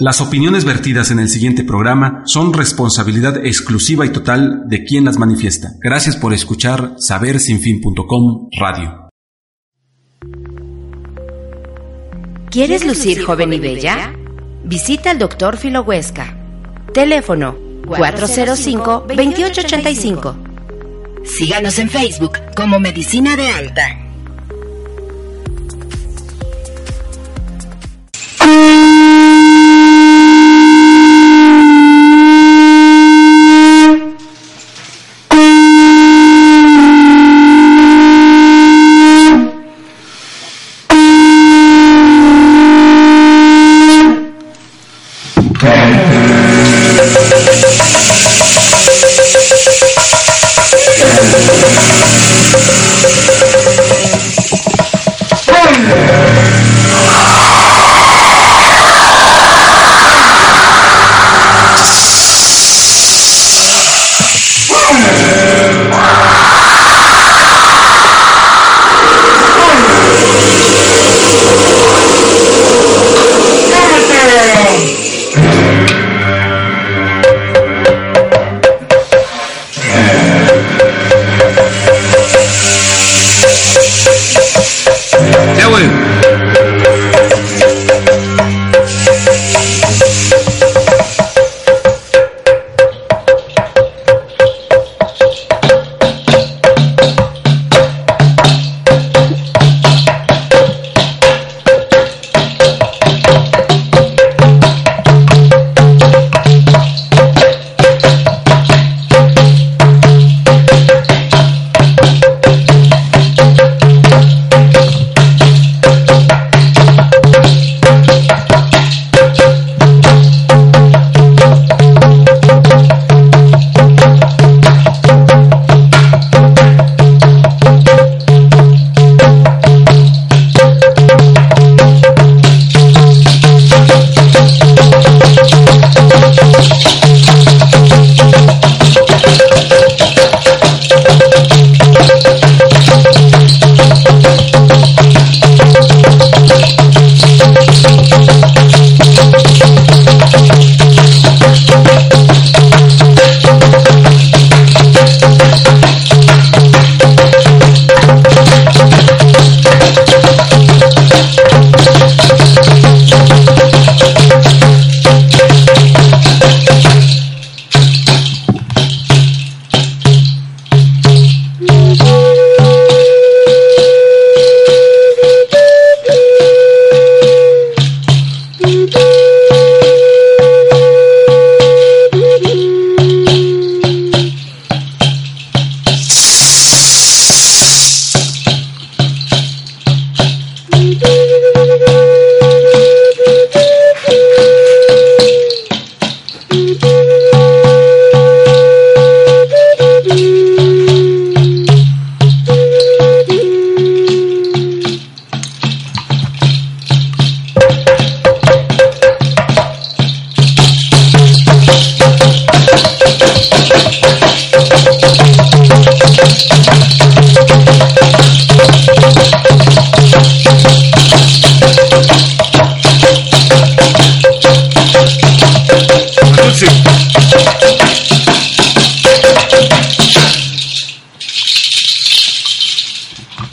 Las opiniones vertidas en el siguiente programa son responsabilidad exclusiva y total de quien las manifiesta. Gracias por escuchar sabersinfin.com Radio. ¿Quieres lucir joven y bella? Visita al Dr. Filo Huesca. Teléfono 405-2885. Síganos en Facebook como Medicina de Alta.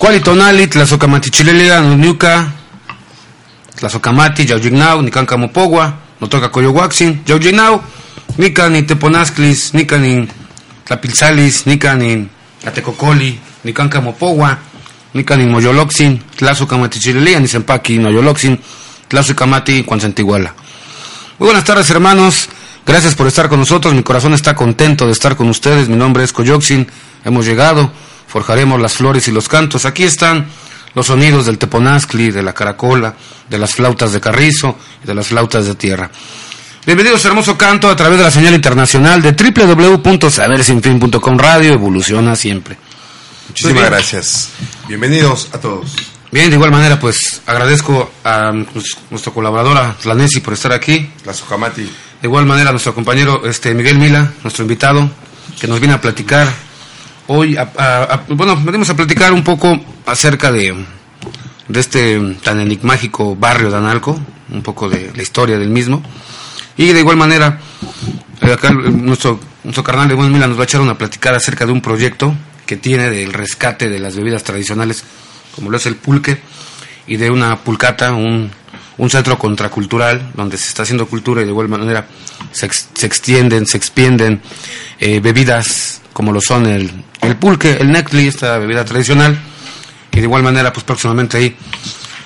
Tonali, Tlazocamati Chilelega, Nunuca, Tlazocamati, Yaujignau, Nicanca Mopogua, Notoca Coyohuaxin, Yaujignau, Nica ni Teponasclis, Nica ni Tlapilzalis, Nica ni Atecocoli, Nicanca Mopogua, Nica ni Moyoloxin, Tlazocamati Chilelega, ni Sempaki, Noyoloxin, Tlazocamati, Cuancentiguala. Muy buenas tardes hermanos, gracias por estar con nosotros, mi corazón está contento de estar con ustedes, mi nombre es Coyoxin, hemos llegado forjaremos las flores y los cantos. Aquí están los sonidos del teponazcli, de la caracola, de las flautas de carrizo y de las flautas de tierra. Bienvenidos a Hermoso Canto a través de la señal internacional de www.sabersinfin.com Radio, evoluciona siempre. Muchísimas gracias. Bienvenidos a todos. Bien, de igual manera, pues agradezco a nuestra colaboradora Lanesi por estar aquí. La Sojamati. De igual manera a nuestro compañero este Miguel Mila, nuestro invitado, que nos viene a platicar hoy, bueno, venimos a platicar un poco acerca de, de este tan enigmático barrio de Analco, un poco de la historia del mismo. Y de igual manera, eh, acá nuestro, nuestro carnal de Buen Mila nos va a echar una platicada acerca de un proyecto que tiene del rescate de las bebidas tradicionales, como lo es el pulque, y de una pulcata, un, un centro contracultural donde se está haciendo cultura y de igual manera se, se extienden, se expienden eh, bebidas como lo son el, el pulque, el nectli, esta bebida tradicional, y de igual manera pues próximamente ahí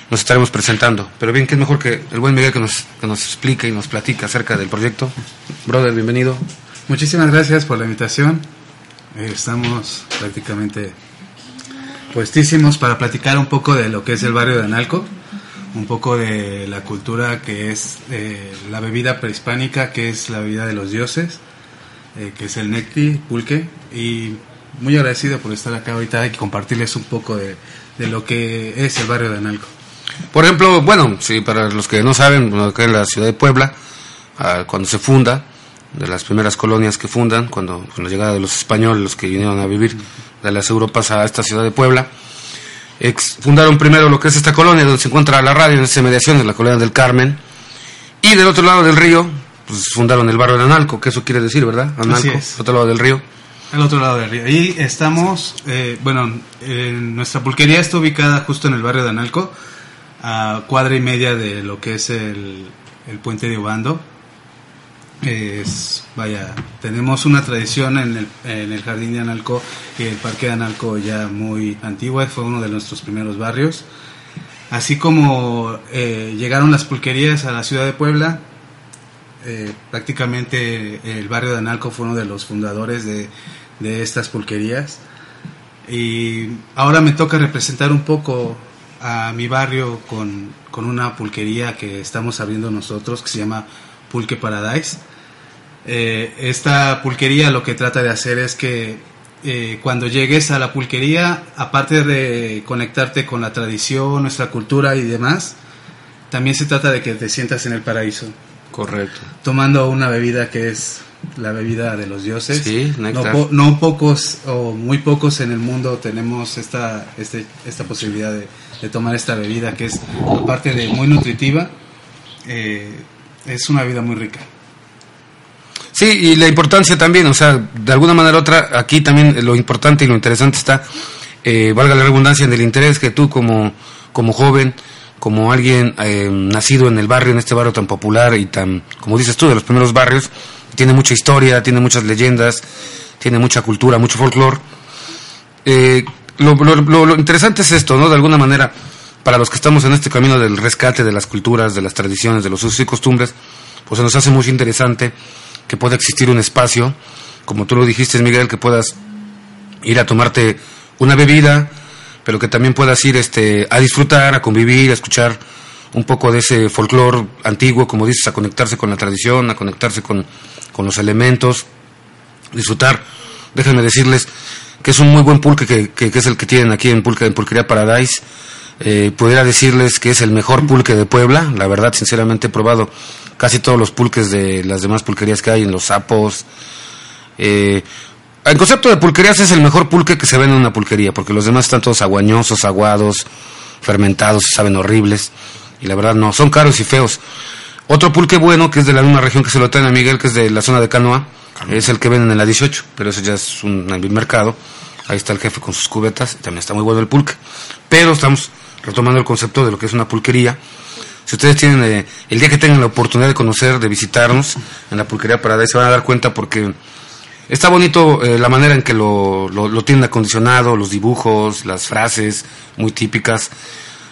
nos estaremos presentando. Pero bien, que es mejor que el buen Miguel que nos, que nos explique y nos platique acerca del proyecto. Brother, bienvenido. Muchísimas gracias por la invitación. Eh, estamos prácticamente puestísimos para platicar un poco de lo que es el barrio de Analco, un poco de la cultura que es eh, la bebida prehispánica, que es la bebida de los dioses, eh, que es el necti, pulque, y muy agradecido por estar acá ahorita y compartirles un poco de, de lo que es el barrio de Analco. Por ejemplo, bueno, sí, para los que no saben, acá en la ciudad de Puebla, ah, cuando se funda, de las primeras colonias que fundan, cuando con la llegada de los españoles, los que vinieron a vivir de las Europas a esta ciudad de Puebla, fundaron primero lo que es esta colonia, donde se encuentra la radio, en esa mediación, en la colonia del Carmen, y del otro lado del río, pues fundaron el barrio de Analco, que eso quiere decir, ¿verdad? Analco, Así es. otro lado del río. Al otro lado del río. Y estamos, eh, bueno, en nuestra pulquería está ubicada justo en el barrio de Analco, a cuadra y media de lo que es el, el puente de Obando. Es, vaya, tenemos una tradición en el, en el jardín de Analco y el parque de Analco ya muy antigua, fue uno de nuestros primeros barrios. Así como eh, llegaron las pulquerías a la ciudad de Puebla, eh, prácticamente el barrio de Analco fue uno de los fundadores de, estas pulquerías. Y ahora me toca representar un poco a mi barrio con, una pulquería que estamos abriendo nosotros, que se llama Pulque Paradise. Eh, esta pulquería lo que trata de hacer es que eh, cuando llegues a la pulquería, aparte de conectarte con la tradición, nuestra cultura y demás, también se trata de que te sientas en el paraíso Correcto. tomando una bebida que es la bebida de los dioses. Sí, no, po- no pocos o muy pocos en el mundo tenemos esta, este, esta posibilidad de, de tomar esta bebida que es, aparte de muy nutritiva, eh, es una bebida muy rica. Sí, y la importancia también, o sea, de alguna manera u otra, aquí también lo importante y lo interesante está, eh, valga la redundancia, en el interés que tú como, como joven, como alguien eh, nacido en el barrio, en este barrio tan popular y tan, como dices tú, de los primeros barrios, tiene mucha historia, tiene muchas leyendas, tiene mucha cultura, mucho folclore. Eh, lo, lo- lo- lo interesante es esto, ¿no? De alguna manera, para los que estamos en este camino del rescate de las culturas, de las tradiciones, de los usos y costumbres, pues se nos hace muy interesante que pueda existir un espacio, como tú lo dijiste, Miguel, que puedas ir a tomarte una bebida, pero que también puedas ir este, a disfrutar, a convivir, a escuchar un poco de ese folclore antiguo, como dices, a conectarse con la tradición, a conectarse con, con los elementos, disfrutar. Déjenme decirles que es un muy buen pulque que, que- es el que tienen aquí en, pulque, en Pulquería Paradise. Eh, pudiera decirles que es el mejor pulque de Puebla. La verdad, sinceramente, he probado casi todos los pulques de las demás pulquerías que hay en Los Sapos. Eh, el concepto de pulquerías es el mejor pulque que se ve en una pulquería, porque los demás están todos aguañosos, aguados, fermentados, saben horribles. Y la verdad, no, son caros y feos. Otro pulque bueno, que es de la misma región que se lo traen a Miguel, que es de la zona de Canoa, es el que venden en la 18, pero ese ya es un mercado. Ahí está el jefe con sus cubetas, y también está muy bueno el pulque. Pero estamos retomando el concepto de lo que es una pulquería. Si ustedes tienen, eh, el día que tengan la oportunidad de conocer, de visitarnos en la pulquería Paradise, se van a dar cuenta porque está bonito eh, la manera en que lo, lo, lo tienen acondicionado, los dibujos, las frases muy típicas.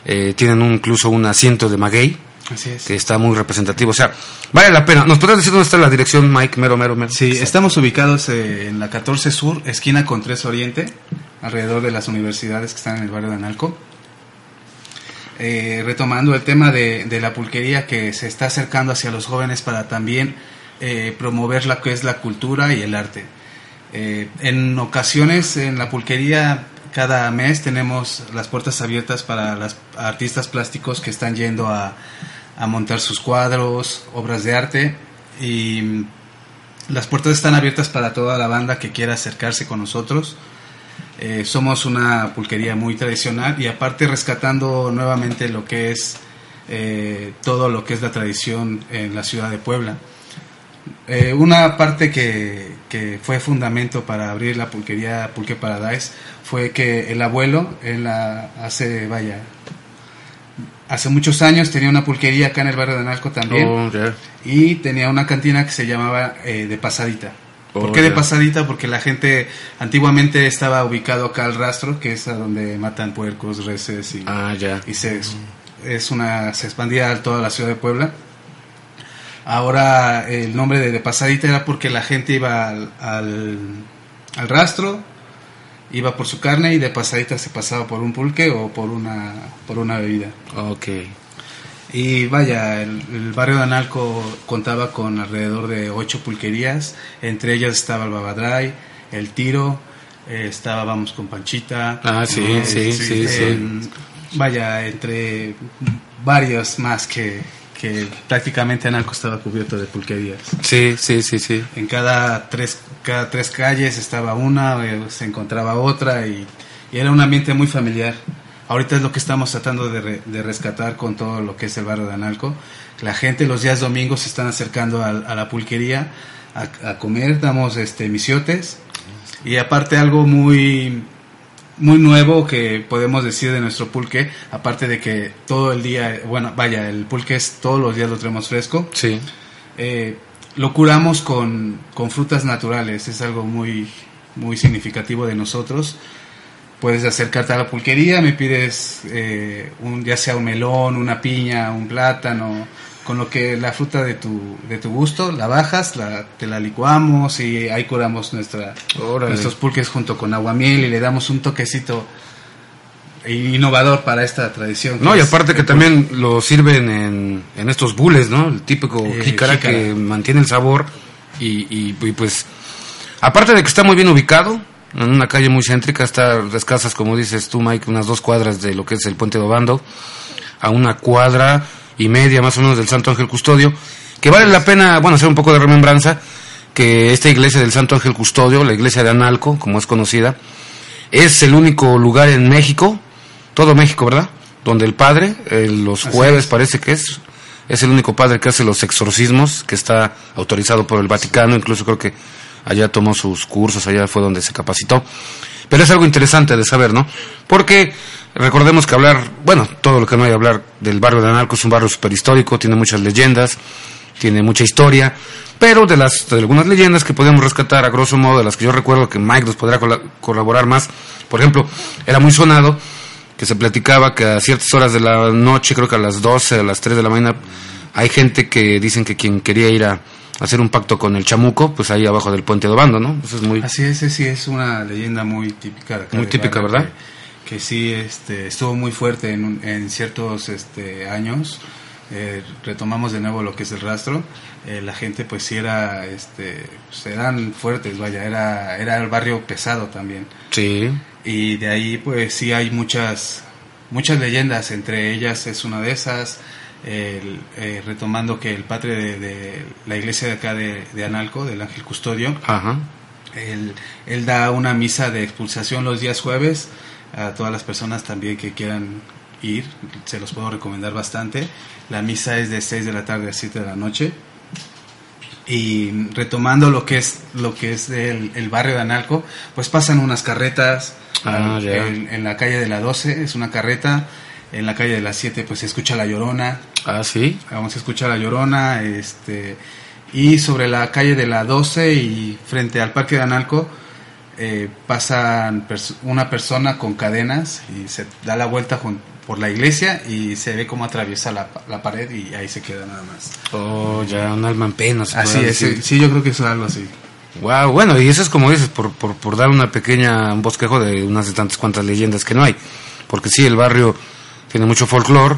Eh, tienen un- incluso un asiento de maguey, Así es. que está muy representativo. O sea, vale la pena. ¿Nos podrías decir dónde está la dirección, Mike? Mero, mero, mero. Sí, estamos ubicados eh, en la 14 Sur, esquina con 3 Oriente, alrededor de las universidades que están en el barrio de Analco. Eh, retomando el tema de, de la pulquería que se está acercando hacia los jóvenes para también eh, promover la que es la cultura y el arte. Eh, en ocasiones en la pulquería cada mes tenemos las puertas abiertas para los artistas plásticos que están yendo a, a montar sus cuadros, obras de arte y las puertas están abiertas para toda la banda que quiera acercarse con nosotros. Eh, somos una pulquería muy tradicional y aparte rescatando nuevamente lo que es todo lo que es la tradición en la ciudad de Puebla. Eh, una parte que, que fue fundamento para abrir la pulquería Pulque Paradise fue que el abuelo, él la hace, vaya, hace muchos años tenía una pulquería acá en el barrio de Analco también Oh, y tenía una cantina que se llamaba eh, de pasadita. ¿Por Oh, qué de pasadita? Porque la gente antiguamente estaba ubicado acá al rastro, que es a donde matan puercos, reses y, Ah, y se, es una, se expandía a toda la ciudad de Puebla. Ahora el nombre de, de pasadita era porque la gente iba al, al, al rastro, iba por su carne y de pasadita se pasaba por un pulque o por una, por una bebida. Ok. Y vaya, el, el barrio de Analco contaba con alrededor de ocho pulquerías, entre ellas estaba el Babadray, el Tiro, eh, estaba Vamos con Panchita. Ah, sí, eh, sí, sí, sí. en- Vaya, entre varios más que, que prácticamente Analco estaba cubierto de pulquerías. Sí, sí, sí, sí. En cada tres, cada tres calles estaba una, eh, se encontraba otra y, y era un ambiente muy familiar. Ahorita es lo que estamos tratando de, re- de rescatar con todo lo que es el barrio de Analco. La gente los días domingos se están acercando al- a, la pulquería a, a comer, damos este misiotes y aparte algo muy muy nuevo que podemos decir de nuestro pulque, aparte de que todo el día, bueno, vaya, el pulque es todos los días lo tenemos fresco. Sí. Eh, lo curamos con, con frutas naturales, es algo muy, muy significativo de nosotros. Puedes acercarte a la pulquería, me pides eh, un, ya sea un melón, una piña, un plátano, con lo que la fruta de tu, de tu gusto, la bajas, la, te la licuamos y ahí curamos nuestra, Órale. nuestros pulques junto con aguamiel y le damos un toquecito innovador para esta tradición. No, y aparte que también lo sirven en, en estos bules, ¿no? El típico Eh, jícara, jícara. que mantiene el sabor y, y- y, pues, aparte de que está muy bien ubicado, en una calle muy céntrica, está a escasas, como dices tú, Mike, unas dos cuadras de lo que es el Puente de Obando, a una cuadra y media más o menos del Santo Ángel Custodio, que vale la pena, bueno, hacer un poco de remembranza, que esta iglesia del Santo Ángel Custodio, la iglesia de Analco, como es conocida, es el único lugar en México, todo México, ¿verdad? Donde el padre, eh, los Así jueves es. parece que es, es el único padre que hace los exorcismos, que está autorizado por el Vaticano, incluso creo que allá tomó sus cursos, allá fue donde se capacitó. Pero es algo interesante de saber, ¿no? Porque recordemos que hablar, bueno, todo lo que no hay hablar del barrio de Analco es un barrio superhistórico, tiene muchas leyendas, tiene mucha historia, pero de las de algunas leyendas que podemos rescatar a grosso modo, de las que yo recuerdo que Mike nos podrá cola- colaborar más, por ejemplo, era muy sonado que se platicaba que a ciertas horas de la noche, creo que a las 12, a las 3 de la mañana, hay gente que dicen que quien quería ir a hacer un pacto con el chamuco, pues ahí abajo del puente de Obando, ¿no? Eso es muy... Así es, sí, es una leyenda muy típica de Muy típica, ¿verdad? Que, que sí este, estuvo muy fuerte en, en ciertos este, años. Eh, retomamos de nuevo lo que es el rastro. Eh, la gente, pues sí era, este, pues, eran fuertes, vaya, era, era el barrio pesado también. Sí, Y de ahí, pues sí hay muchas, muchas leyendas. Entre ellas es una de esas. el, eh, retomando que el padre de, de la iglesia de acá de, de Analco, del Ángel Custodio, ajá. él, él da una misa de expulsación los días jueves a todas las personas también que quieran ir, se los puedo recomendar bastante. La misa es de 6 de la tarde a 7 de la noche. Y retomando lo que es lo que es el, el barrio de Analco, pues pasan unas carretas Ah, al- en la calle de la 12 es una carreta, en la calle de la 7 pues se escucha la llorona, Ah, sí. vamos a escuchar la Llorona, este, y sobre la calle de la 12 y frente al Parque de Analco eh, pasan pers- una persona con cadenas y se da la vuelta por la iglesia y se ve cómo atraviesa la, la pared y ahí se queda nada más. Oh, ya, un alma en pena. se Así es, decir. sí, sí, yo creo que es algo así. Wow, bueno, y eso es como dices, por, por, por dar una pequeña, un bosquejo de unas de tantas cuantas leyendas que no hay. Porque sí, el barrio tiene mucho folclore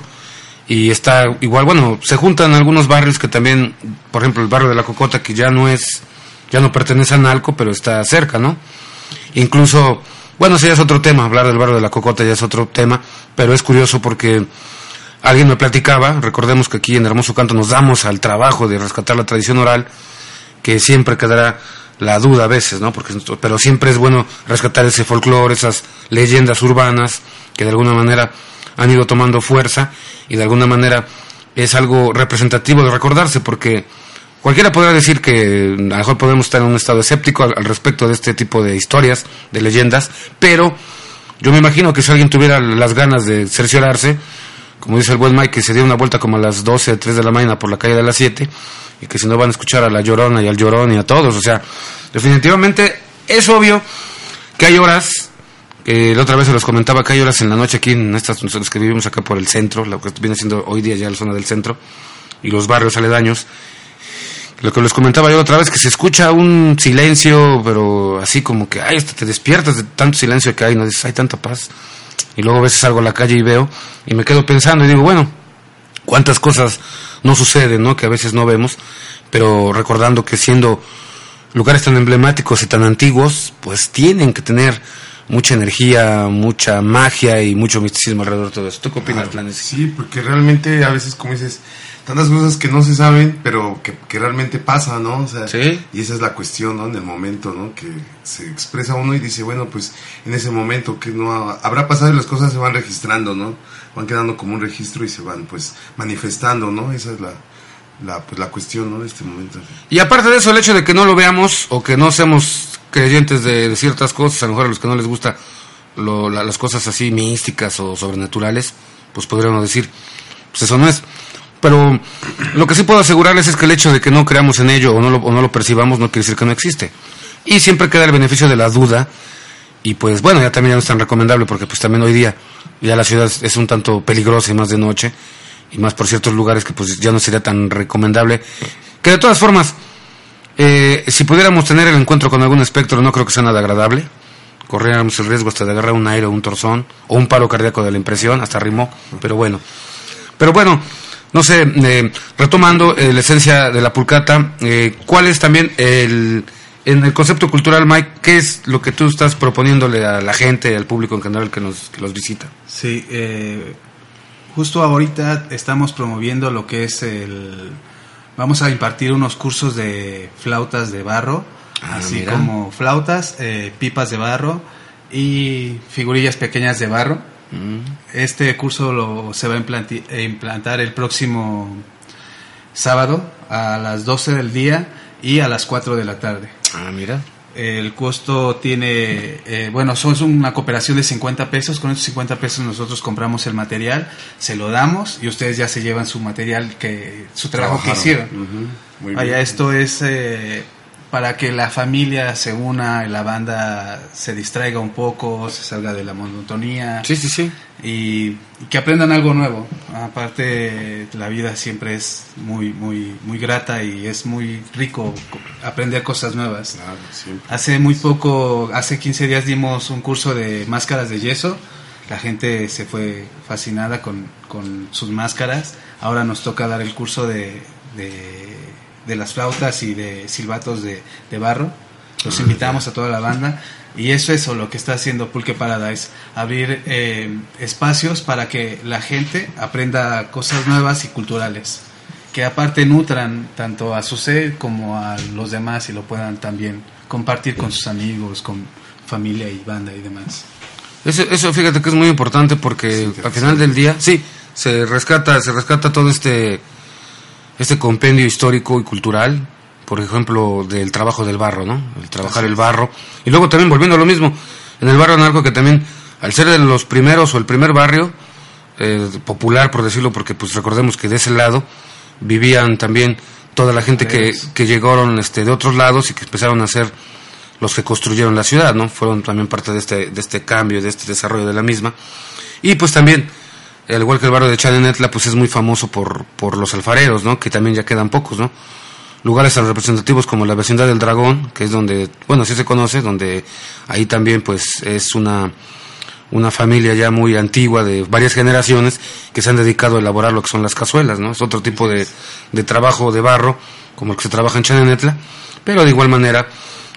y está igual, bueno, se juntan algunos barrios que también, por ejemplo, el barrio de la Cocota, que ya no es, ya no pertenece a Nalco, pero está cerca, ¿no? Incluso, bueno, ya es otro tema, hablar del barrio de la Cocota ya es otro tema, pero es curioso porque alguien me platicaba, recordemos que aquí en Hermoso Canto nos damos al trabajo de rescatar la tradición oral, que siempre quedará la duda a veces, ¿no? Porque, pero siempre es bueno rescatar ese folclore, esas leyendas urbanas que de alguna manera han ido tomando fuerza y de alguna manera es algo representativo de recordarse porque Cualquiera podrá decir que a lo mejor podemos estar en un estado escéptico al, respecto de este tipo de historias, de leyendas, pero yo me imagino que si alguien tuviera las ganas de cerciorarse, como dice el buen Mike, que se dio una vuelta como a las 12, 3 de la mañana por la calle de las 7, y que si no van a escuchar a la Llorona y al Llorón y a todos, o sea, definitivamente es obvio que hay horas, que la otra vez se los comentaba, que hay horas en la noche aquí, en estas nosotros que vivimos acá por el centro, lo que viene siendo hoy día ya la zona del centro, y los barrios aledaños, lo que les comentaba yo otra vez, que se escucha un silencio, pero así como que, ay, te despiertas de tanto silencio que hay, no dices, hay tanta paz. Y luego a veces salgo a la calle y veo, y me quedo pensando y digo, bueno, cuántas cosas no suceden, ¿no? Que a veces no vemos, pero recordando que siendo lugares tan emblemáticos y tan antiguos, pues tienen que tener mucha energía, mucha magia y mucho misticismo alrededor de todo eso. ¿Tú qué opinas, Planes? Sí, porque realmente a veces, como dices, tantas cosas que no se saben, pero que, que realmente pasan, ¿no? O sea, Sí. y esa es la cuestión, ¿no? En el momento, ¿no? Que se expresa uno y dice, bueno, pues en ese momento que no ha- habrá pasado y las cosas se van registrando, ¿no? Van quedando como un registro y se van, pues, manifestando, ¿no? Esa es la, la, pues, la cuestión, ¿no? De este momento. Y aparte de eso, el hecho de que no lo veamos o que no seamos creyentes de, de ciertas cosas, a lo mejor a los que no les gusta lo- la- las cosas así místicas o sobrenaturales, pues podríamos decir, pues eso no es. Pero lo que sí puedo asegurarles es que el hecho de que no creamos en ello o no lo, percibamos no quiere decir que no existe. Y siempre queda el beneficio de la duda. Y pues bueno, ya también ya no es tan recomendable porque pues también hoy día ya la ciudad es un tanto peligrosa y más de noche. Y más por ciertos lugares que pues ya no sería tan recomendable. Que de todas formas, eh, si pudiéramos tener el encuentro con algún espectro, no creo que sea nada agradable. Corríamos el riesgo hasta de agarrar un aire o un torzón, o un paro cardíaco de la impresión, hasta rimó, pero bueno. Pero bueno, no sé, eh, retomando eh, la esencia de la pulcata, eh, ¿cuál es también el, en el concepto cultural, Mike, qué es lo que tú estás proponiéndole a la gente, al público en general que nos que los visita? Sí, eh, justo ahorita estamos promoviendo lo que es el... Vamos a impartir unos cursos de flautas de barro, Ah, así mira. como flautas, eh, pipas de barro y figurillas pequeñas de barro. Este curso lo, se va a implantar el próximo sábado a las 12 del día y a las 4 de la tarde. Ah, mira. El costo tiene, eh, bueno, son una cooperación de 50 pesos. Con esos 50 pesos nosotros compramos el material, se lo damos y ustedes ya se llevan su material, que su trabajo que hicieron. Ujú, muy Vaya, bien. esto es eh, para que la familia se una, la banda se distraiga un poco, se salga de la monotonía Sí, sí, sí. y, y que aprendan algo nuevo. Aparte, la vida siempre es muy, muy, muy grata y es muy rico co- aprender cosas nuevas. Claro, siempre. Hace muy poco, hace 15 días dimos un curso de máscaras de yeso. La gente se fue fascinada con, con sus máscaras. Ahora nos toca dar el curso de, de, de las flautas y de silbatos de, de barro. Los invitamos a toda la banda. Y eso es lo que está haciendo Pulque Paradise. Abrir eh, espacios para que la gente aprenda cosas nuevas y culturales. Que aparte nutran tanto a su ser como a los demás y lo puedan también compartir con sus amigos, con familia y banda y demás. Eso, eso fíjate que es muy importante porque al final del día, sí, se rescata, se rescata todo este, este compendio histórico y cultural, por ejemplo, del trabajo del barro, ¿no? El trabajar el barro. Y luego también volviendo a lo mismo, en el barrio narco que también, al ser de los primeros o el primer barrio, eh, popular por decirlo, porque pues recordemos que de ese lado vivían también toda la gente que, que llegaron este, de otros lados y que empezaron a ser los que construyeron la ciudad, ¿no? Fueron también parte de este, de este cambio, de este desarrollo de la misma. Y pues también, al igual que el barrio de Chanenetla, pues es muy famoso por, por los alfareros, ¿no? Que también ya quedan pocos, ¿no? Lugares tan representativos como la vecindad del Dragón, que es donde, bueno, sí se conoce, donde ahí también pues es una, una familia ya muy antigua de varias generaciones que se han dedicado a elaborar lo que son las cazuelas, ¿no? Es otro tipo de, de trabajo de barro, como el que se trabaja en Chanenetla, pero de igual manera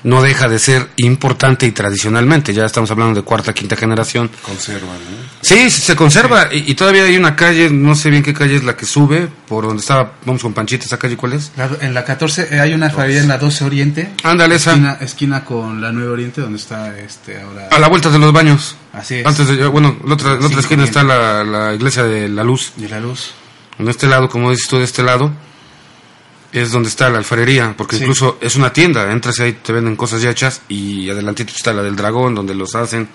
no deja de ser importante y tradicionalmente, ya estamos hablando de cuarta, quinta generación. Conservan, ¿no? Sí, se conserva y, y todavía hay una calle, no sé bien qué calle es la que sube, por donde estaba, vamos con Panchita, esa calle cuál es. La- en la 14 eh, hay una alfarería en la 12 Oriente. Ándale, esa. Esquina, esquina con la 9 Oriente, donde está este ahora. A la vuelta de los baños. Así es. Antes de, bueno, la otra, la otra Sí, esquina bien. está la, la iglesia de la luz. de la luz. En este lado, como dices tú, de este lado. Es donde está la alfarería, porque Sí. incluso es una tienda, entras ahí, te venden cosas ya hechas y adelantito está la del dragón, donde los hacen.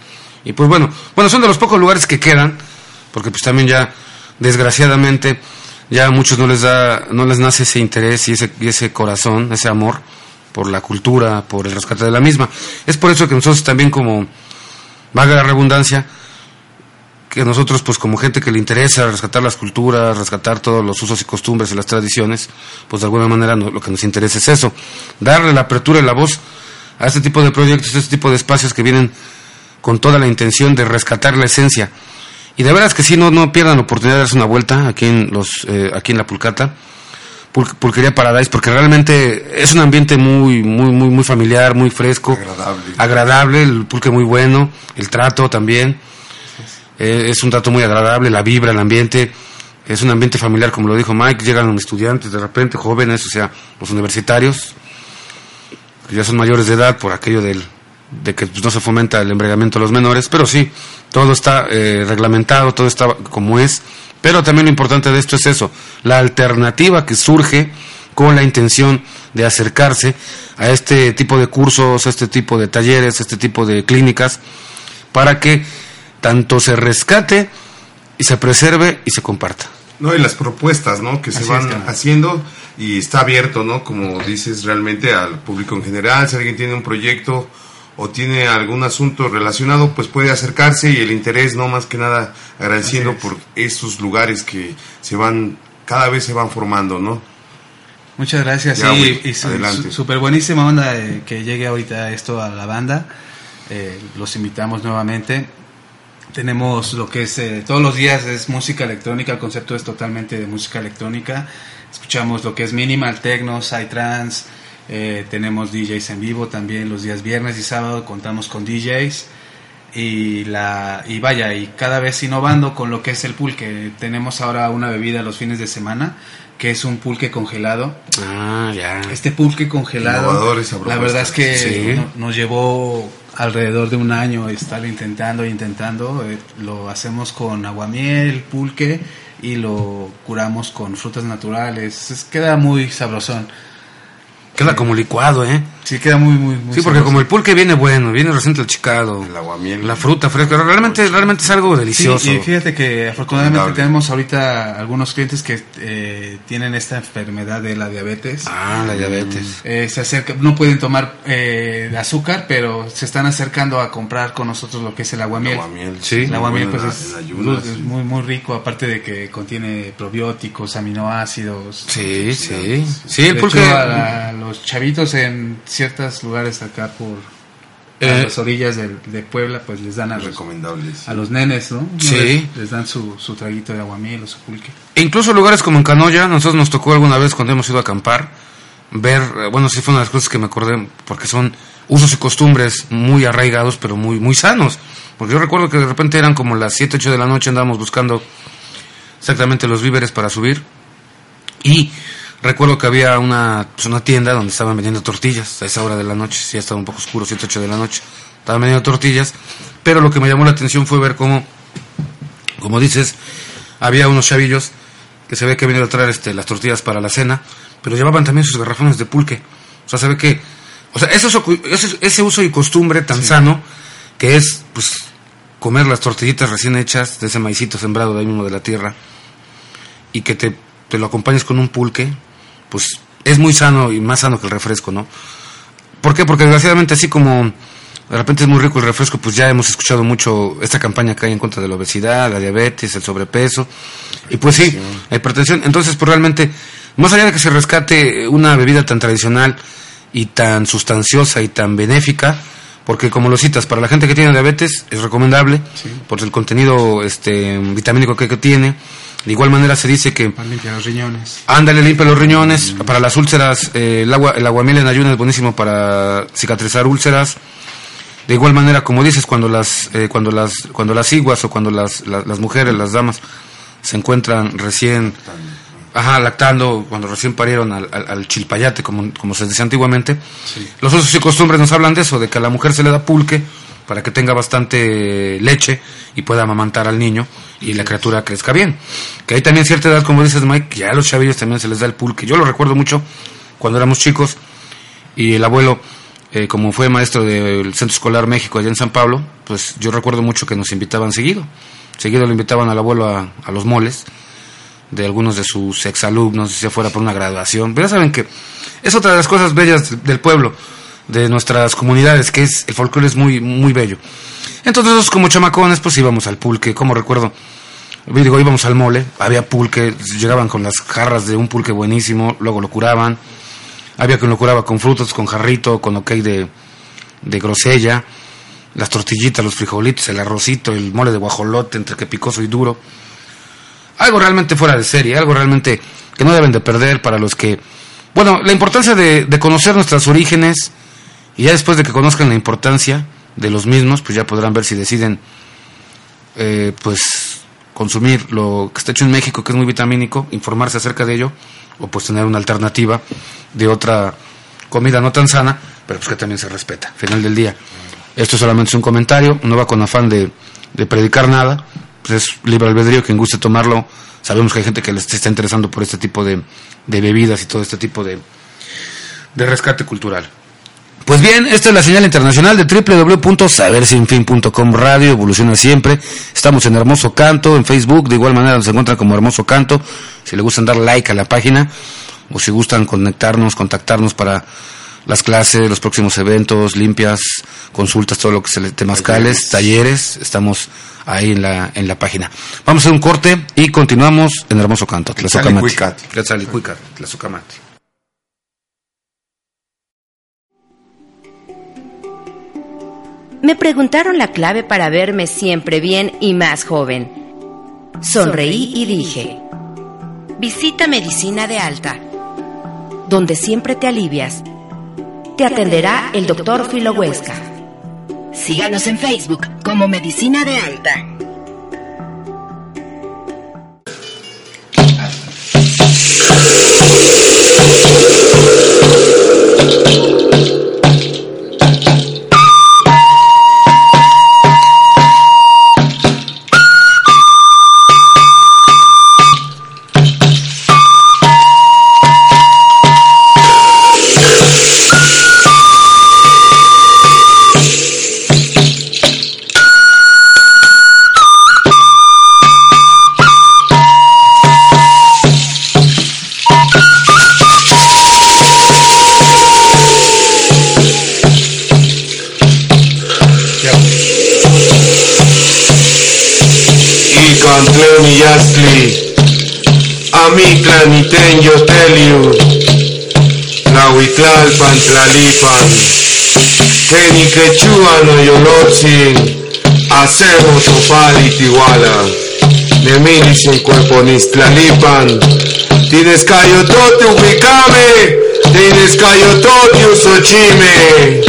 Y pues bueno, bueno, son de los pocos lugares que quedan, porque pues también ya, desgraciadamente, ya a muchos no les da, no les nace ese interés y ese, y ese corazón, ese amor por la cultura, por el rescate de la misma. Es por eso que nosotros también como, valga la redundancia, que nosotros, pues como gente que le interesa rescatar las culturas, rescatar todos los usos y costumbres y las tradiciones, pues de alguna manera no- lo que nos interesa es eso, darle la apertura y la voz a este tipo de proyectos, a este tipo de espacios que vienen con toda la intención de rescatar la esencia. Y de veras que sí, no, no pierdan la oportunidad de darse una vuelta aquí en, los, eh, aquí en La Pulcata, Pul- Pulquería Paradise, porque realmente es un ambiente muy, muy, muy, muy familiar, muy fresco, Agradable. agradable, el pulque muy bueno, el trato también. Eh, es un trato muy agradable, la vibra, el ambiente. Es un ambiente familiar, como lo dijo Mike. Llegan estudiantes de repente, jóvenes, o sea, los universitarios, que ya son mayores de edad por aquello del, de que pues, no se fomenta el embregamiento de los menores. Pero sí, todo está eh, reglamentado, todo está como es. Pero también lo importante de esto es eso, la alternativa que surge con la intención de acercarse a este tipo de cursos, a este tipo de talleres, a este tipo de clínicas, para que tanto se rescate y se preserve y se comparta. No, y las propuestas, ¿no? Que se Así van es, haciendo y está abierto, ¿no? Como dices, realmente al público en general. Si alguien tiene un proyecto o tiene algún asunto relacionado, pues puede acercarse y el interés, ¿no? Más que nada agradeciendo es. por estos lugares que se van, cada vez se van formando, ¿no? Muchas gracias. Ya, sí, y su- adelante. su- súper buenísima onda que llegue ahorita esto a la banda. Eh, los invitamos nuevamente. Tenemos lo que es eh, todos los días es música electrónica. El concepto es totalmente de música electrónica. Escuchamos lo que es minimal, techno, psytrance. Eh, tenemos DJs en vivo también los días viernes y sábado. Contamos con DJs y la y vaya y cada vez innovando con lo que es el pulque tenemos ahora una bebida los fines de semana que es un pulque congelado. Ah, ya. este pulque congelado la verdad es que Sí. no- nos llevó alrededor de un año estar intentando e intentando. Eh, lo hacemos con aguamiel pulque y lo curamos con frutas naturales. Es- queda muy sabrosón Queda como licuado, ¿eh? sí queda muy muy, muy Sí, porque sabroso. como el pulque viene bueno, viene recién chicado, El aguamiel. la fruta fresca, realmente, realmente es algo delicioso. Sí, y fíjate que afortunadamente tenemos ahorita algunos clientes que eh, tienen esta enfermedad de la diabetes. Ah, la diabetes. Eh, se acerca, no pueden tomar eh, azúcar, pero se están acercando a comprar con nosotros lo que es el aguamiel. aguamiel. Sí. El aguamiel pues es, ayunas, es sí. muy muy rico, aparte de que contiene probióticos, aminoácidos. Sí, sí. Sí, el pulque. hecho, a, a los chavitos en ciertos lugares acá por Eh, las orillas de, Puebla, pues les dan a los, Recomendables. a los nenes, ¿no? Sí. Les, les dan su, su traguito de aguamiel o su pulque. E incluso lugares como en Canoya, nosotros nos tocó alguna vez cuando hemos ido a acampar, ver, eh, bueno, sí fue una de las cosas que me acordé, porque son usos y costumbres muy arraigados, pero muy, muy sanos. Porque yo recuerdo que de repente eran como las 7, 8 de la noche, andábamos buscando exactamente los víveres para subir. Y recuerdo que había una, pues, una tienda donde estaban vendiendo tortillas a esa hora de la noche, sí, ya estaba un poco oscuro, 7, 8 de la noche. Estaban vendiendo tortillas, pero lo que me llamó la atención fue ver cómo, como dices, había unos chavillos que se ve que venían a traer este, las tortillas para la cena, pero llevaban también sus garrafones de pulque. O sea, se ve que, o sea, ese uso, ese, ese uso y costumbre tan sano que es, pues, comer las tortillitas recién hechas de ese maicito sembrado de ahí mismo de la tierra y que te, te lo acompañes con un pulque, pues es muy sano y más sano que el refresco, ¿no? ¿Por qué? Porque desgraciadamente así como de repente es muy rico el refresco, pues ya hemos escuchado mucho esta campaña que hay en contra de la obesidad, la diabetes, el sobrepeso, y pues sí, la hipertensión. Entonces, pues realmente, más allá de que se rescate una bebida tan tradicional y tan sustanciosa y tan benéfica, porque como lo citas, para la gente que tiene diabetes es recomendable, por el contenido este vitamínico que, que tiene. De igual manera se dice que Para limpiar los riñones. Ándale, limpia los riñones. Para las úlceras, eh, el, agua, el aguamiel en ayuno es buenísimo para cicatrizar úlceras. De igual manera, como dices, cuando las, eh, cuando las, cuando las iguas o cuando las, las, las mujeres, las damas, se encuentran recién, ajá, lactando, cuando recién parieron al, al, al chilpayate, como, como se decía antiguamente, los usos y costumbres nos hablan de eso, de que a la mujer se le da pulque para que tenga bastante leche y pueda amamantar al niño y la criatura crezca bien. Que hay también cierta edad, como dices Mike, que a los chavillos también se les da el pulque. Yo lo recuerdo mucho cuando éramos chicos y el abuelo, eh, como fue maestro del Centro Escolar México allá en San Pablo, pues yo recuerdo mucho que nos invitaban seguido. Seguido le invitaban al abuelo a, a los moles de algunos de sus exalumnos, si fuera por una graduación. Pero ya saben que es otra de las cosas bellas del pueblo, de nuestras comunidades, que es el folclore es muy, muy bello. Entonces, como chamacones, pues íbamos al pulque, como recuerdo, digo, íbamos al mole, había pulque, llegaban con las jarras de un pulque buenísimo, luego lo curaban, había quien lo curaba con frutos, con jarrito, con ok de, de grosella, las tortillitas, los frijolitos, el arrocito, el mole de guajolote, entre que picoso y duro. Algo realmente fuera de serie, algo realmente que no deben de perder para los que... Bueno, la importancia de, de conocer nuestros orígenes y ya después de que conozcan la importancia de los mismos, pues ya podrán ver si deciden eh, pues consumir lo que está hecho en México, que es muy vitamínico, informarse acerca de ello, o pues tener una alternativa de otra comida no tan sana, pero pues que también se respeta. Final del día. Esto solamente es un comentario, no va con afán de, predicar nada, pues es libre albedrío, quien guste tomarlo. Sabemos que hay gente que les está interesando por este tipo de, de bebidas y todo este tipo de, de rescate cultural. Pues bien, esta es la señal internacional de www.sabersinfin.com radio, evoluciona siempre. Estamos en Hermoso Canto, en Facebook, de igual manera nos encuentran como Hermoso Canto. Si le gustan dar like a la página o si gustan conectarnos, contactarnos para las clases, los próximos eventos, limpias, consultas, todo lo que se le temascales, talleres, estamos ahí en la, en la página. Vamos a hacer un corte y continuamos en Hermoso Canto. Me preguntaron la clave para verme siempre bien y más joven. Sonreí y dije, visita Medicina de Alta, donde siempre te alivias. Te atenderá el doctor Filo Huesca. Síganos en Facebook como Medicina de Alta. Icantlán y Yastli, Amitlan y Ten yo tell you, Nahuitlalpan Tlalipan, Keni Quechua no Yolotzin, Hacemos Opal y Tihuala, Neminis en Cuerponis Tlalipan, Tienes Cayotote ubicame, Tienes Cayotote usochime.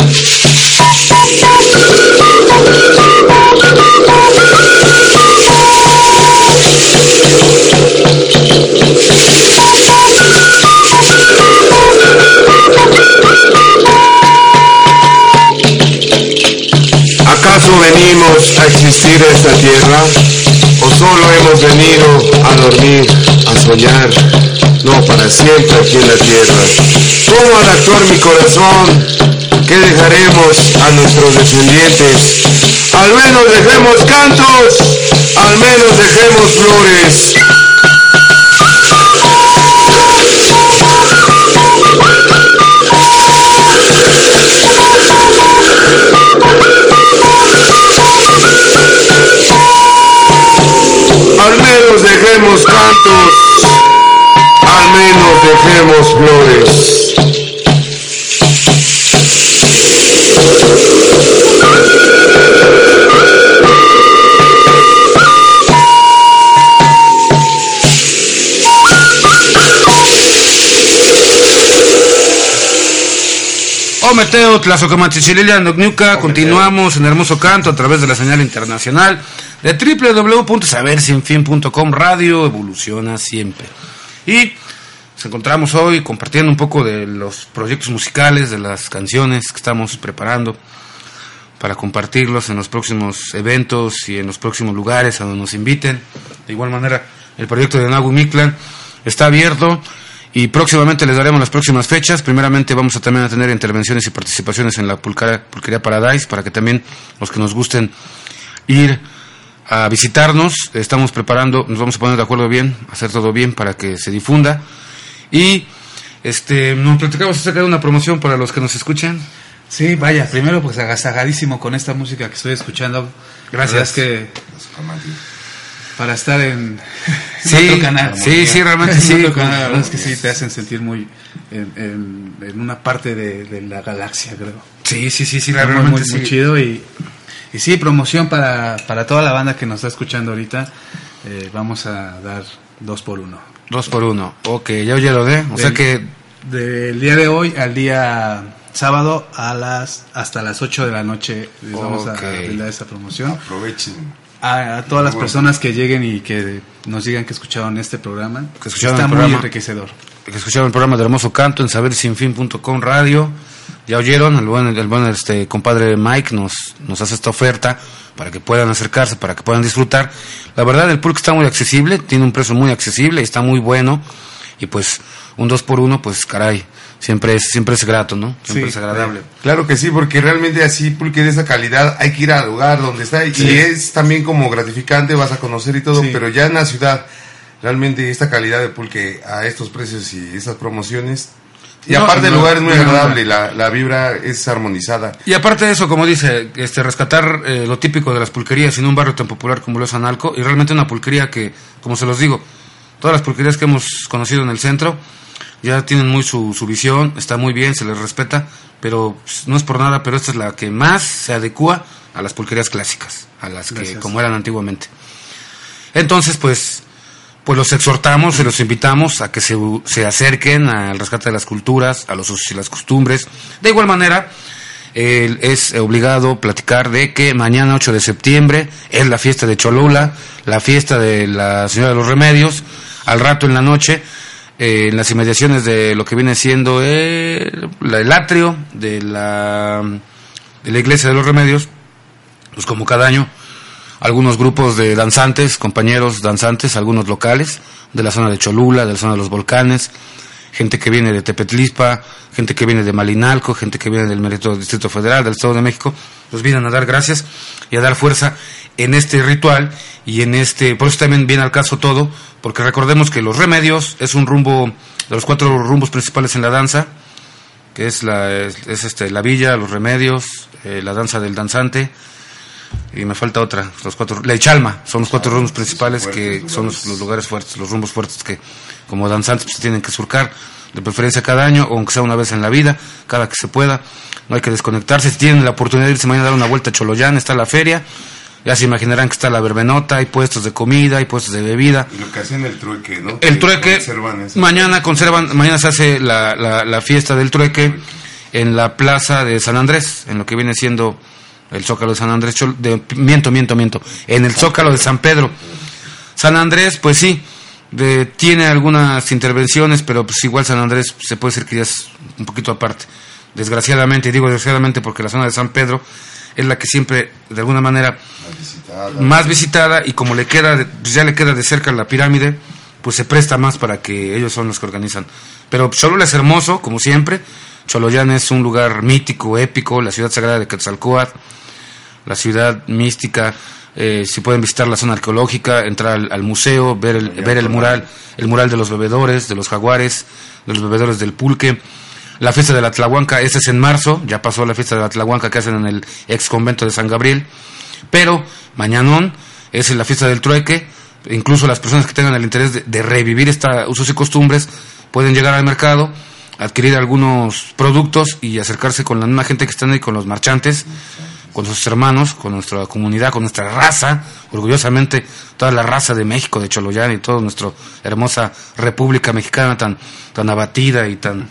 ¿Acaso venimos a existir a esta tierra? ¿O solo hemos venido a dormir, a soñar? No, para siempre aquí en la tierra. ¿Cómo actuar mi corazón? ¿Qué dejaremos a nuestros descendientes? Al menos dejemos cantos, al menos dejemos flores. Flores. Ometeo, Tlazocamatichililia, Nocniuca, continuamos en Hermoso Canto a través de la señal internacional de www.sabersinfin.com Radio, evoluciona siempre. Y nos encontramos hoy compartiendo un poco de los proyectos musicales, de las canciones que estamos preparando para compartirlos en los próximos eventos y en los próximos lugares a donde nos inviten. De igual manera, el proyecto de Nagu Mictlan está abierto y próximamente les daremos las próximas fechas. Primeramente vamos a también a tener intervenciones y participaciones en la pulquería, pulquería Paradise para que también los que nos gusten ir a visitarnos. Estamos preparando, nos vamos a poner de acuerdo bien, hacer todo bien para que se difunda. Y este, nos platicamos acerca de una promoción para los que nos escuchan. Sí, vaya, primero pues agasagadísimo con esta música que estoy escuchando. Gracias. Es que para estar en, en Sí, otro canal. sí, sí, realmente En sí. otro canal, la verdad es que sí, te hacen sentir muy en, en- en una parte de, de la galaxia, creo. Sí, sí, sí, sí, realmente muy, muy sí. chido y, y sí, promoción para, para toda la banda que nos está escuchando ahorita. Eh, vamos a dar dos por uno. Dos por uno. Ok, ya oye lo de. O sea que Del día de hoy al día sábado a las hasta las 8 de la noche les vamos a brindar esa promoción. Aprovechen. A, a todas las Bueno. personas que lleguen y que nos digan que escucharon este programa. Que escucharon Está el muy programa. enriquecedor. que escucharon el programa de Hermoso Canto en sabersinfin.com radio. Ya oyeron, el buen, el buen este, compadre Mike nos, nos hace esta oferta para que puedan acercarse, para que puedan disfrutar. La verdad, el pulque está muy accesible, tiene un precio muy accesible, está muy bueno. Y pues, un 2 por 1 pues caray, siempre es, siempre es grato, ¿no? Siempre Sí. es agradable. Claro que sí, porque realmente así pulque de esa calidad hay que ir al lugar donde está y Sí. es también como gratificante, vas a conocer y todo, Sí. pero ya en la ciudad realmente esta calidad de pulque a estos precios y estas promociones y No, aparte el no, lugar es muy no, agradable, la, la vibra es armonizada. Y aparte de eso, como dice, este, rescatar eh, lo típico de las pulquerías en un barrio tan popular como lo es Analco, y realmente una pulquería que, como se los digo, todas las pulquerías que hemos conocido en el centro ya tienen muy su, su visión, está muy bien, se les respeta, pero pues, no es por nada, pero esta es la que más se adecua a las pulquerías clásicas, a las que Gracias. como eran antiguamente. Entonces, pues, pues los exhortamos y los invitamos a que se, se acerquen al rescate de las culturas, a los usos y las costumbres. De igual manera, es obligado platicar de que mañana 8 de septiembre es la fiesta de Cholula, la fiesta de la Señora de los Remedios, al rato en la noche, eh, en las inmediaciones de lo que viene siendo el, el atrio de la, de la Iglesia de los Remedios, pues como cada año, algunos grupos de danzantes, compañeros danzantes, algunos locales, de la zona de Cholula, de la zona de los volcanes, gente que viene de Tepetlispa, gente que viene de Malinalco, gente que viene del Mérito Distrito Federal, del Estado de México, nos vienen a dar gracias y a dar fuerza en este ritual y en este, por eso también viene al caso todo, porque recordemos que los remedios es un rumbo, de los cuatro rumbos principales en la danza, que es la, es, es, este, la villa, los remedios, eh, la danza del danzante, y me falta otra, los cuatro, la Ichalma, son los cuatro rumbos principales que son los, los lugares fuertes, los rumbos fuertes que como danzantes pues, se tienen que surcar, de preferencia cada año, o aunque sea una vez en la vida, cada que se pueda, no hay que desconectarse, si tienen la oportunidad de irse mañana a dar una vuelta a Choloyán, está la feria, ya se imaginarán que está la verbenota, hay puestos de comida, hay puestos de bebida, Y lo que hacen el trueque, ¿no? el Que trueque, conservan mañana conservan, mañana se hace la, la, la fiesta del trueque. en la plaza de San Andrés, en lo que viene siendo el Zócalo de San Andrés, Chol- de, miento, miento, miento, en el Zócalo de San Pedro. San Andrés, pues sí, de- tiene algunas intervenciones, pero pues igual San Andrés se puede decir que ya es un poquito aparte. Desgraciadamente, y digo desgraciadamente porque la zona de San Pedro es la que siempre, de alguna manera, la visitada. más visitada y como le queda pues ya le queda de cerca la pirámide pues se presta más para que ellos son los que organizan pero Cholula es hermoso como siempre Choloyán es un lugar mítico épico la ciudad sagrada de Quetzalcóatl la ciudad mística eh, si pueden visitar la zona arqueológica entrar al, al museo ver el ver el mural el mural de los bebedores de los jaguares de los bebedores del pulque la fiesta de la Tlahuanca, esta es en marzo, ya pasó la fiesta de la Tlahuanca que hacen en el ex convento de San Gabriel. Pero mañanón es la fiesta del trueque. Incluso las personas que tengan el interés de, de revivir esta usos y costumbres pueden llegar al mercado, adquirir algunos productos y acercarse con la misma gente que están ahí, con los marchantes, con sus hermanos, con nuestra comunidad, con nuestra raza, orgullosamente toda la raza de México, de Choloyán y toda nuestra hermosa República Mexicana tan, tan abatida y tan,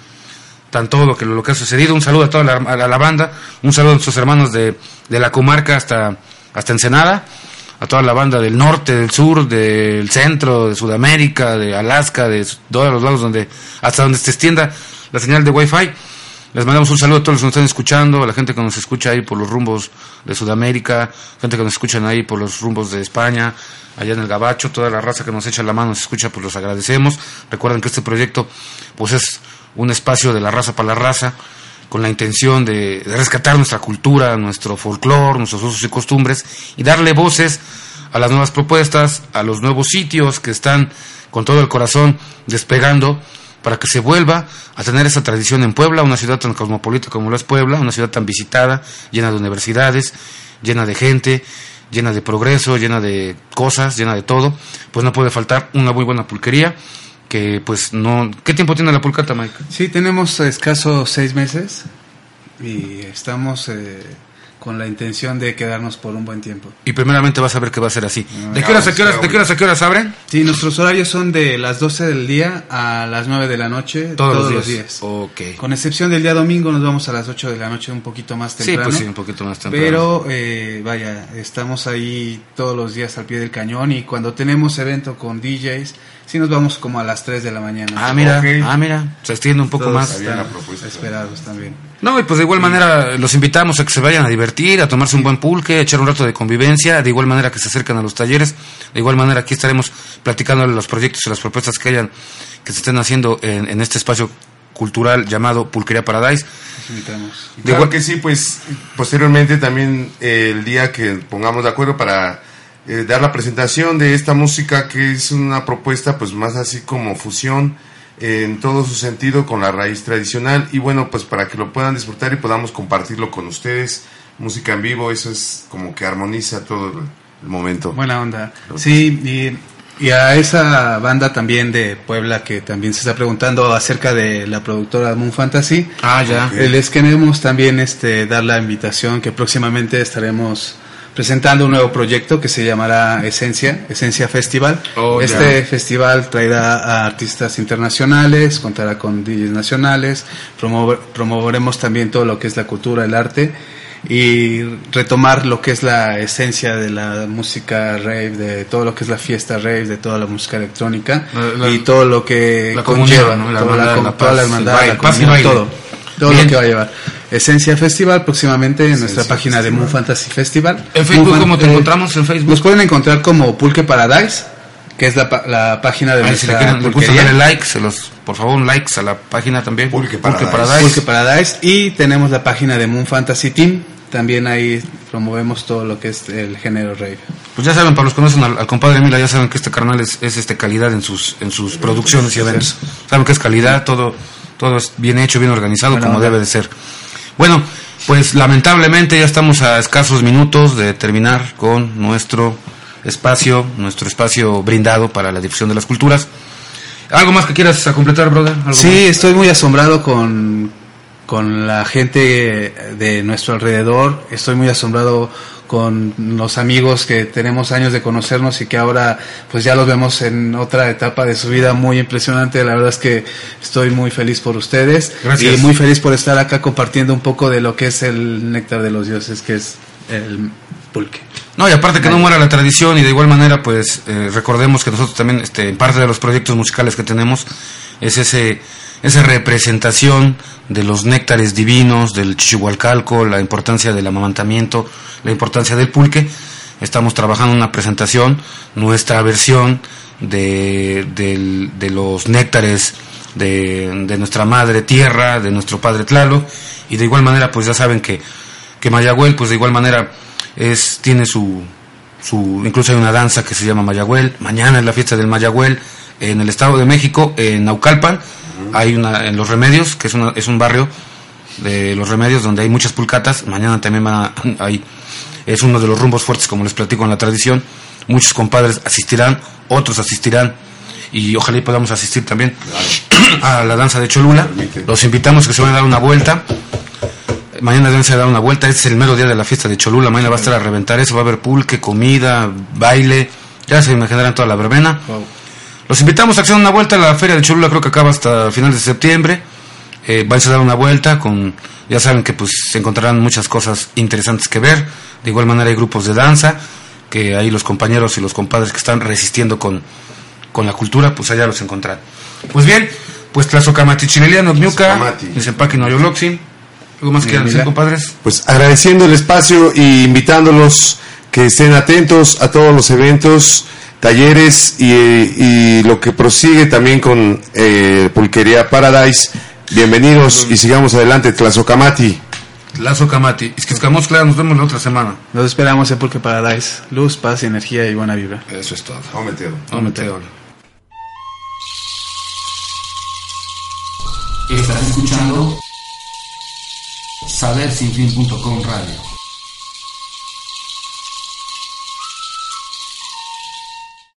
tan todo lo que, lo que ha sucedido. Un saludo a toda la, banda, un saludo a nuestros hermanos de, de la comarca hasta, hasta Ensenada, a toda la banda del norte, del sur, del centro, de Sudamérica, de Alaska, de todos los lados donde, hasta donde se extienda la señal de Wi-Fi. Les mandamos un saludo a todos los que nos están escuchando, a la gente que nos escucha ahí por los rumbos de Sudamérica, gente que nos escuchan ahí por los rumbos de España, allá en el Gabacho, toda la raza que nos echa la mano, nos escucha, pues los agradecemos. Recuerden que este proyecto pues es un espacio de la raza para la raza, con la intención de, de rescatar nuestra cultura, nuestro folclore, nuestros usos y costumbres y darle voces a las nuevas propuestas, a los nuevos sitios que están con todo el corazón despegando para que se vuelva a tener esa tradición en Puebla, una ciudad tan cosmopolita como lo es Puebla, una ciudad tan visitada, llena de universidades, llena de gente, llena de progreso, llena de cosas, llena de todo, pues no puede faltar una muy buena pulquería que pues no... ¿Qué tiempo tiene la pulcata, Mike? Sí, tenemos escaso seis meses y estamos eh, con la intención de quedarnos por un buen tiempo. Y primeramente vas a ver que va a ser así. ¿De qué horas a qué horas, de qué horas, a qué horas abren? Sí, nuestros horarios son de las 12 del día a las 9 de la noche Todos, los días. Ok. Con excepción del día domingo nos vamos a las 8 de la noche un poquito más Sí, temprano. pues sí, un poquito más temprano. Pero eh, vaya, estamos ahí todos los días al pie del cañón y cuando tenemos evento con DJs, sí nos vamos como a las 3 de la mañana. Ah, mira, ah, mira, se extiende un poco Todos más. Están esperados también. No, y pues de igual manera los invitamos a que se vayan a divertir, a tomarse un buen pulque, a echar un rato de convivencia, de igual manera que se acercan a los talleres, de igual manera aquí estaremos platicando de los proyectos y las propuestas que hayan, que se estén haciendo en, en este espacio cultural llamado Pulquería Paradise. Los invitamos. De Claro igual- que sí, pues posteriormente también eh, el día que pongamos de acuerdo para eh, dar la presentación de esta música que es una propuesta pues más así como fusión en todo su sentido con la raíz tradicional y bueno pues para que lo puedan disfrutar y podamos compartirlo con ustedes, música en vivo, eso es como que armoniza todo el, el momento. Buena onda. Sí, y, y a esa banda también de Puebla que también se está preguntando acerca de la productora Moon Fantasy. Ah, ya. Les queremos también este, dar la invitación que próximamente estaremos presentando un nuevo proyecto que se llamará Esencia, Esencia Festival. Oh, este festival traerá a artistas internacionales, contará con DJs nacionales, promover- promoveremos también todo lo que es la cultura, el arte y retomar lo que es la esencia de la música rave, de todo lo que es la fiesta rave, de toda la música electrónica La- la- y todo lo que la conlleva, ¿no? La toda la, hermandad, la toda la paz, hermandad, el baile, la paz y comunión, baile. todo, todo Bien. lo que va a llevar. Esencia Festival próximamente en nuestra página de Moon Fantasy Festival. En Facebook, Moon Fan- ¿cómo te eh, encontramos en Facebook? Nos pueden encontrar como Pulque Paradise, que es la, la página de Ahí si le nuestra quieren, le pulquería. darle like, se los, por favor, un likes a la página también. Pulque Paradise. Paradise. Pulque Paradise y tenemos la página de Moon Fantasy Team. También ahí promovemos todo lo que es el género rave. Pues ya saben, para los que conocen al, al compadre Mila, ya saben que este carnal es, es este calidad en sus, en sus producciones y eventos. Saben que es calidad, todo, todo es bien hecho, bien organizado, Bueno, como debe de ser. Bueno, pues lamentablemente ya estamos a escasos minutos de terminar con nuestro espacio, nuestro espacio brindado para la difusión de las culturas. ¿Algo más que quieras completar, brother? ¿Algo Sí, estoy muy asombrado con, con la gente de nuestro alrededor. Estoy muy asombrado con los amigos que tenemos años de conocernos y que ahora pues ya los vemos en otra etapa de su vida muy impresionante. La verdad es que estoy muy feliz por ustedes Gracias. y muy feliz por estar acá compartiendo un poco de lo que es el néctar de los dioses, que es el pulque. No, y aparte que no muera la tradición y de igual manera, pues eh, recordemos que nosotros también, este, en parte de los proyectos musicales que tenemos, es ese, esa representación de los néctares divinos, del chichihualcalco, la importancia del amamantamiento, la importancia del pulque. Estamos trabajando una presentación, nuestra versión de, del- de los néctares de, de nuestra madre tierra, de nuestro padre Tlalo, y de igual manera, pues ya saben que, que Mayagüel, pues de igual manera, es, tiene su, su, incluso hay una danza que se llama Mayagüel, mañana es la fiesta del Mayagüel, en el Estado de México, en Naucalpan, hay una, en Los Remedios, que es, una, es un barrio de Los Remedios donde hay muchas pulcatas, mañana también van a, hay, es uno de los rumbos fuertes, como les platico en la tradición, muchos compadres asistirán, otros asistirán, y ojalá y podamos asistir también a la danza de Cholula. Los invitamos que se vayan a dar una vuelta. Mañana deben dar una vuelta, este es el mero día de la fiesta de Cholula, mañana va a estar a reventar eso, va a haber pulque, comida, baile, ya se imaginarán toda la verbena. Los invitamos a que se den una vuelta a la feria de Cholula, creo que acaba hasta finales de septiembre. Eh, vais a dar una vuelta con, ya saben que pues se encontrarán muchas cosas interesantes que ver. De igual manera hay grupos de danza, que ahí los compañeros y los compadres que están resistiendo con, con la cultura, pues allá los encontrarán. Pues bien, Pues Tlazocamati Chileliano, Niuca, Tlazocamati. Nisempaqui Noyoloxin. ¿Algo más que decir, compadres? Pues agradeciendo el espacio y invitándolos que estén atentos a todos los eventos, talleres y, y lo que prosigue también con eh, Pulquería Paradise. Bienvenidos y sigamos adelante, Tlazocamati. Tlazocamati. Es que escamos, claro, nos vemos la otra semana. Los esperamos en Pulque Paradise. Luz, paz, energía y buena vibra. Eso es todo. Vamos, Teo. Vamos, Teo. Estás escuchando sabersinfin.com radio.